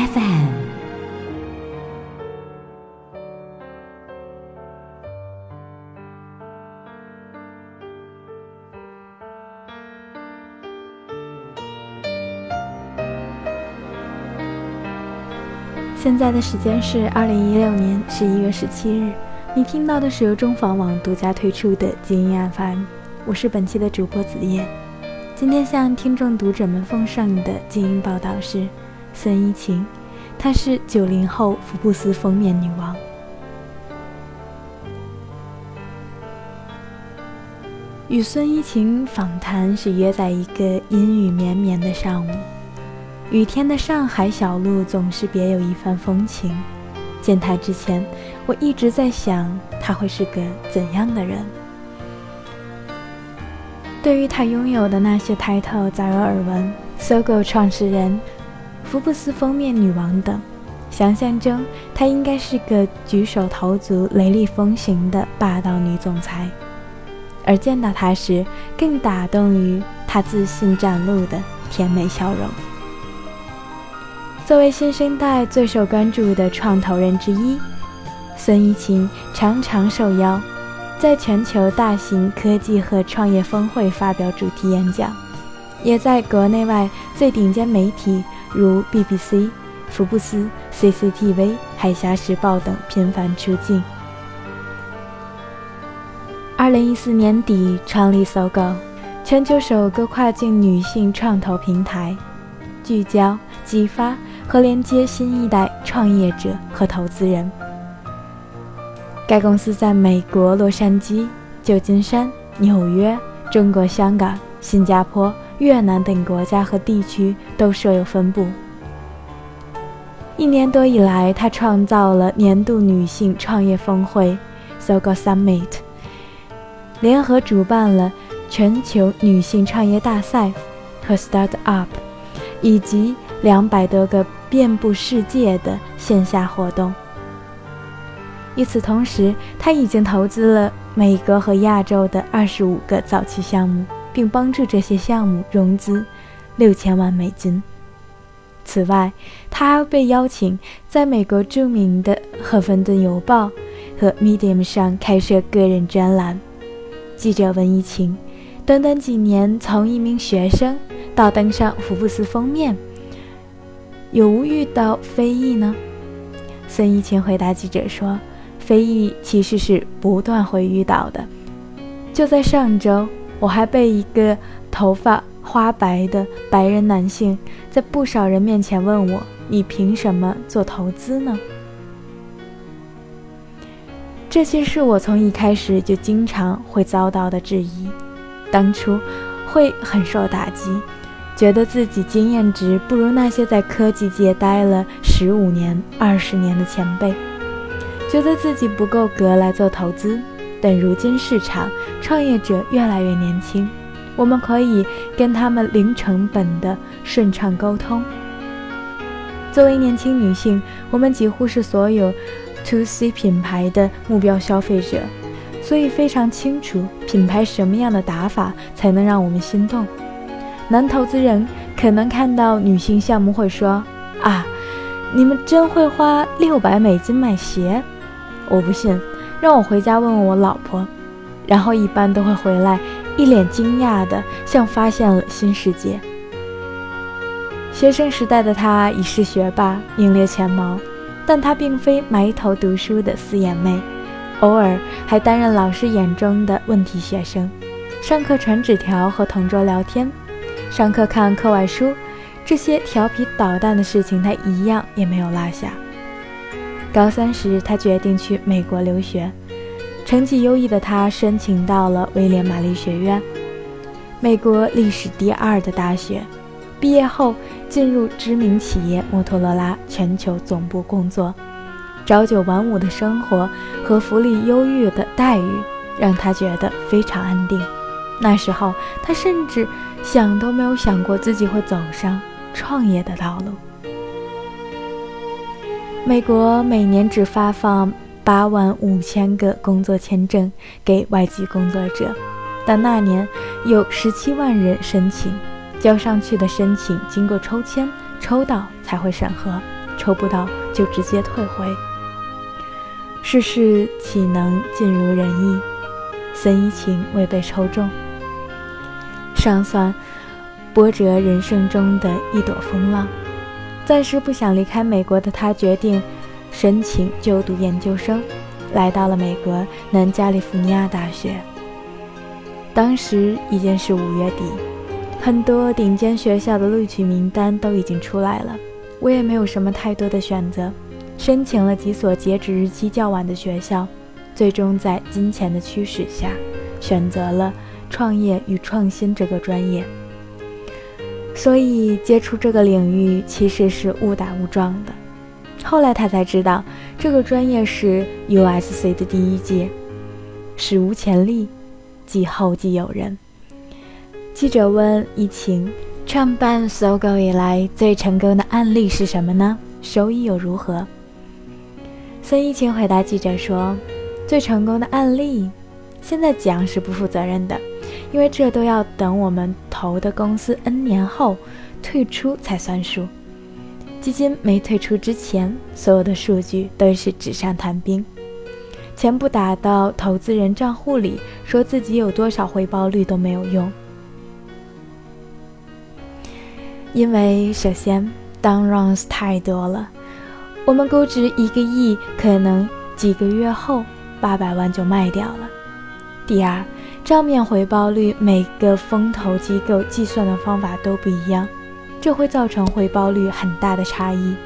FM。现在的时间是二零一六年十一月十七日，你听到的是由中房网独家推出的《精英 FM》，我是本期的主播子夜。今天向听众读者们奉上的精英报道是。孙一晴，她是九零后福布斯封面女王。与孙一晴访谈是约在一个阴雨绵绵的上午，雨天的上海小路总是别有一番风情。见她之前，我一直在想她会是个怎样的人。对于她拥有的那些抬头，早有耳闻。搜狗创始人。福布斯封面女王等，想象中她应该是个举手投足雷厉风行的霸道女总裁，而见到她时，更打动于她自信展露的甜美笑容。作为新生代最受关注的创投人之一，孙怡晴常常受邀在全球大型科技和创业峰会发表主题演讲，也在国内外最顶尖媒体。如 BBC、福布斯、CCTV、海峡时报等频繁出镜。二零一四年底创立搜狗，全球首个跨境女性创投平台，聚焦、激发和连接新一代创业者和投资人。该公司在美国洛杉矶、旧金山、纽约、中国香港、新加坡。越南等国家和地区都设有分部。一年多以来，他创造了年度女性创业峰会 “Sogo Summit”，联合主办了全球女性创业大赛和 Start Up，以及两百多个遍布世界的线下活动。与此同时，他已经投资了美国和亚洲的二十五个早期项目。并帮助这些项目融资六千万美金。此外，他还被邀请在美国著名的《赫芬顿邮报》和《Medium》上开设个人专栏。记者问疫情，短短几年从一名学生到登上福布斯封面，有无遇到非议呢？孙一晴回答记者说：“非议其实是不断会遇到的。就在上周。”我还被一个头发花白的白人男性在不少人面前问我：“你凭什么做投资呢？”这些是我从一开始就经常会遭到的质疑，当初会很受打击，觉得自己经验值不如那些在科技界待了十五年、二十年的前辈，觉得自己不够格来做投资。但如今市场创业者越来越年轻，我们可以跟他们零成本的顺畅沟通。作为年轻女性，我们几乎是所有 To C 品牌的目标消费者，所以非常清楚品牌什么样的打法才能让我们心动。男投资人可能看到女性项目会说：“啊，你们真会花六百美金买鞋？我不信。”让我回家问问我老婆，然后一般都会回来一脸惊讶的，像发现了新世界。学生时代的他已是学霸，名列前茅，但他并非埋头读书的四眼妹，偶尔还担任老师眼中的问题学生。上课传纸条和同桌聊天，上课看课外书，这些调皮捣蛋的事情他一样也没有落下。高三时，他决定去美国留学。成绩优异的他申请到了威廉玛丽学院，美国历史第二的大学。毕业后进入知名企业摩托罗拉全球总部工作，朝九晚五的生活和福利优越的待遇让他觉得非常安定。那时候，他甚至想都没有想过自己会走上创业的道路。美国每年只发放八万五千个工作签证给外籍工作者，但那年有十七万人申请。交上去的申请经过抽签，抽到才会审核，抽不到就直接退回。世事岂能尽如人意？孙一晴未被抽中，尚算波折人生中的一朵风浪。暂时不想离开美国的他，决定申请就读研究生，来到了美国南加利福尼亚大学。当时已经是五月底。很多顶尖学校的录取名单都已经出来了，我也没有什么太多的选择，申请了几所截止日期较晚的学校，最终在金钱的驱使下，选择了创业与创新这个专业。所以接触这个领域其实是误打误撞的，后来他才知道这个专业是 USC 的第一届，史无前例，即后继有人。记者问疫情创办搜狗以来最成功的案例是什么呢？收益又如何？孙一晴回答记者说：“最成功的案例，现在讲是不负责任的，因为这都要等我们投的公司 N 年后退出才算数。基金没退出之前，所有的数据都是纸上谈兵，钱不打到投资人账户里，说自己有多少回报率都没有用。”因为首先，down runs 太多了，我们估值一个亿，可能几个月后八百万就卖掉了。第二，账面回报率每个风投机构计算的方法都不一样，这会造成回报率很大的差异，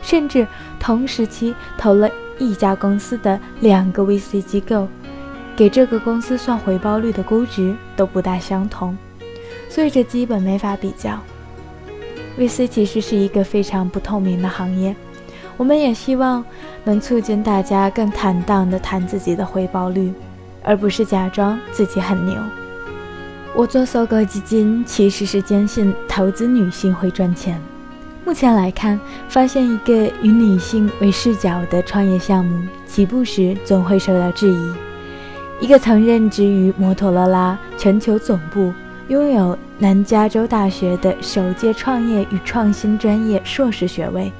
甚至同时期投了一家公司的两个 VC 机构，给这个公司算回报率的估值都不大相同，所以这基本没法比较。VC 其实是一个非常不透明的行业，我们也希望能促进大家更坦荡地谈自己的回报率，而不是假装自己很牛。我做搜狗基金其实是坚信投资女性会赚钱。目前来看，发现一个以女性为视角的创业项目，起步时总会受到质疑。一个曾任职于摩托罗拉全球总部。拥有南加州大学的首届创业与创新专业硕士学位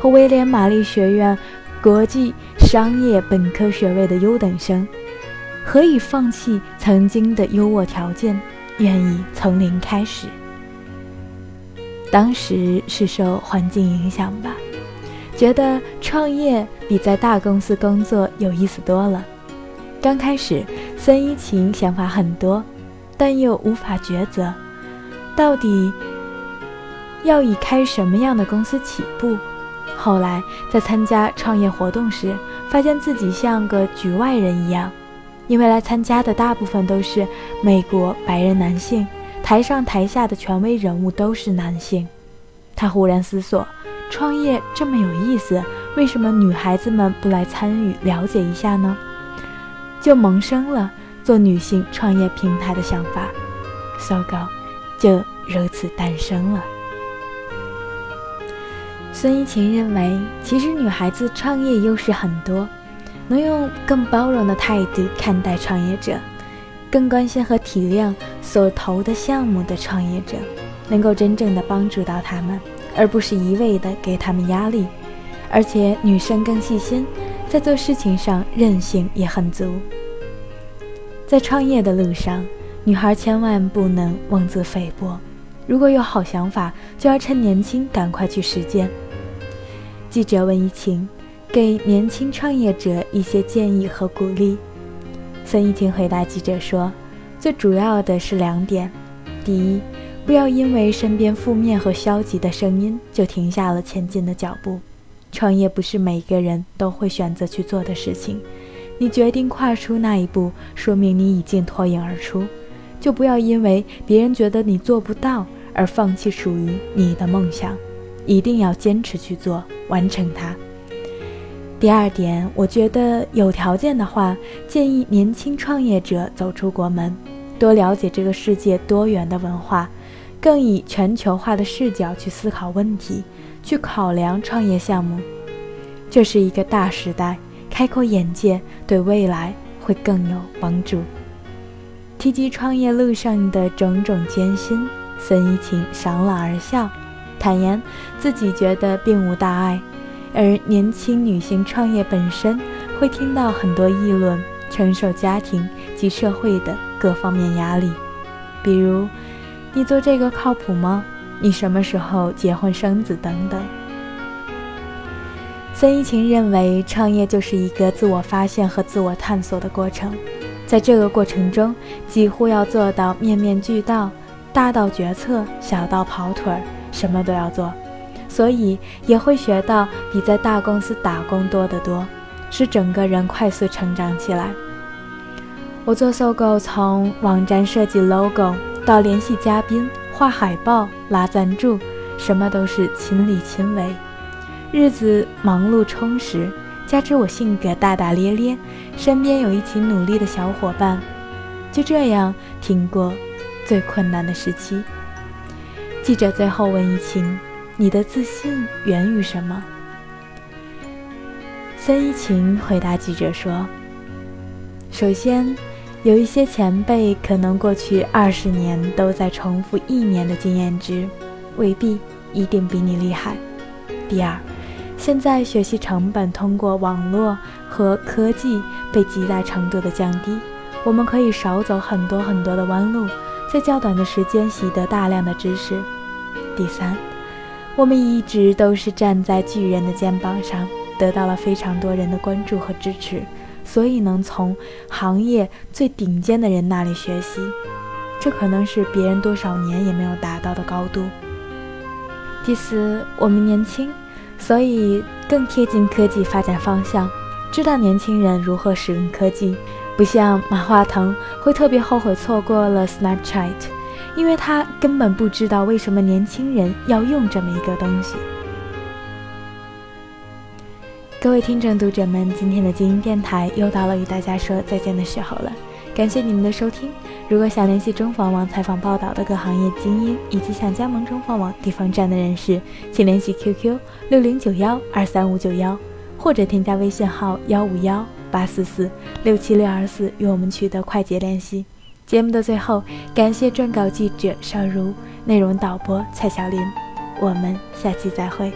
和威廉玛丽学院国际商业本科学位的优等生，何以放弃曾经的优渥条件，愿意从零开始？当时是受环境影响吧，觉得创业比在大公司工作有意思多了。刚开始，孙一晴想法很多。但又无法抉择，到底要以开什么样的公司起步？后来在参加创业活动时，发现自己像个局外人一样，因为来参加的大部分都是美国白人男性，台上台下的权威人物都是男性。他忽然思索：创业这么有意思，为什么女孩子们不来参与了解一下呢？就萌生了。做女性创业平台的想法，搜狗就如此诞生了。孙一晴认为，其实女孩子创业优势很多，能用更包容的态度看待创业者，更关心和体谅所投的项目的创业者，能够真正的帮助到他们，而不是一味的给他们压力。而且女生更细心，在做事情上韧性也很足。在创业的路上，女孩千万不能妄自菲薄。如果有好想法，就要趁年轻赶快去实践。记者问一晴，给年轻创业者一些建议和鼓励。孙一晴回答记者说：“最主要的是两点，第一，不要因为身边负面和消极的声音就停下了前进的脚步。创业不是每个人都会选择去做的事情。”你决定跨出那一步，说明你已经脱颖而出，就不要因为别人觉得你做不到而放弃属于你的梦想，一定要坚持去做，完成它。第二点，我觉得有条件的话，建议年轻创业者走出国门，多了解这个世界多元的文化，更以全球化的视角去思考问题，去考量创业项目。这是一个大时代，开阔眼界，对未来会更有帮助。提及创业路上的种种艰辛，孙一晴爽朗而笑，坦言自己觉得并无大碍。而年轻女性创业本身会听到很多议论，承受家庭及社会的各方面压力，比如你做这个靠谱吗？你什么时候结婚生子等等。孙一晴认为，创业就是一个自我发现和自我探索的过程，在这个过程中，几乎要做到面面俱到，大到决策，小到跑腿儿，什么都要做。所以也会学到比在大公司打工多得多，使整个人快速成长起来。我做搜狗，从网站设计 logo 到联系嘉宾、画海报、拉赞助，什么都是亲力亲为，日子忙碌充实。加之我性格大大咧咧，身边有一起努力的小伙伴，就这样挺过最困难的时期。记者最后问一晴。你的自信源于什么？孙一晴回答记者说：“首先，有一些前辈可能过去二十年都在重复一年的经验值，未必一定比你厉害。第二，现在学习成本通过网络和科技被极大程度的降低，我们可以少走很多很多的弯路，在较短的时间习得大量的知识。第三。”我们一直都是站在巨人的肩膀上，得到了非常多人的关注和支持，所以能从行业最顶尖的人那里学习，这可能是别人多少年也没有达到的高度。第四，我们年轻，所以更贴近科技发展方向，知道年轻人如何使用科技，不像马化腾会特别后悔错过了 Snapchat。因为他根本不知道为什么年轻人要用这么一个东西。各位听众读者们，今天的精英电台又到了与大家说再见的时候了，感谢你们的收听。如果想联系中房网采访报道的各行业精英，以及想加盟中房网地方站的人士，请联系 QQ 六零九幺二三五九幺，或者添加微信号幺五幺八四四六七六二四与我们取得快捷联系。节目的最后，感谢撰稿记者邵茹，内容导播蔡晓林，我们下期再会。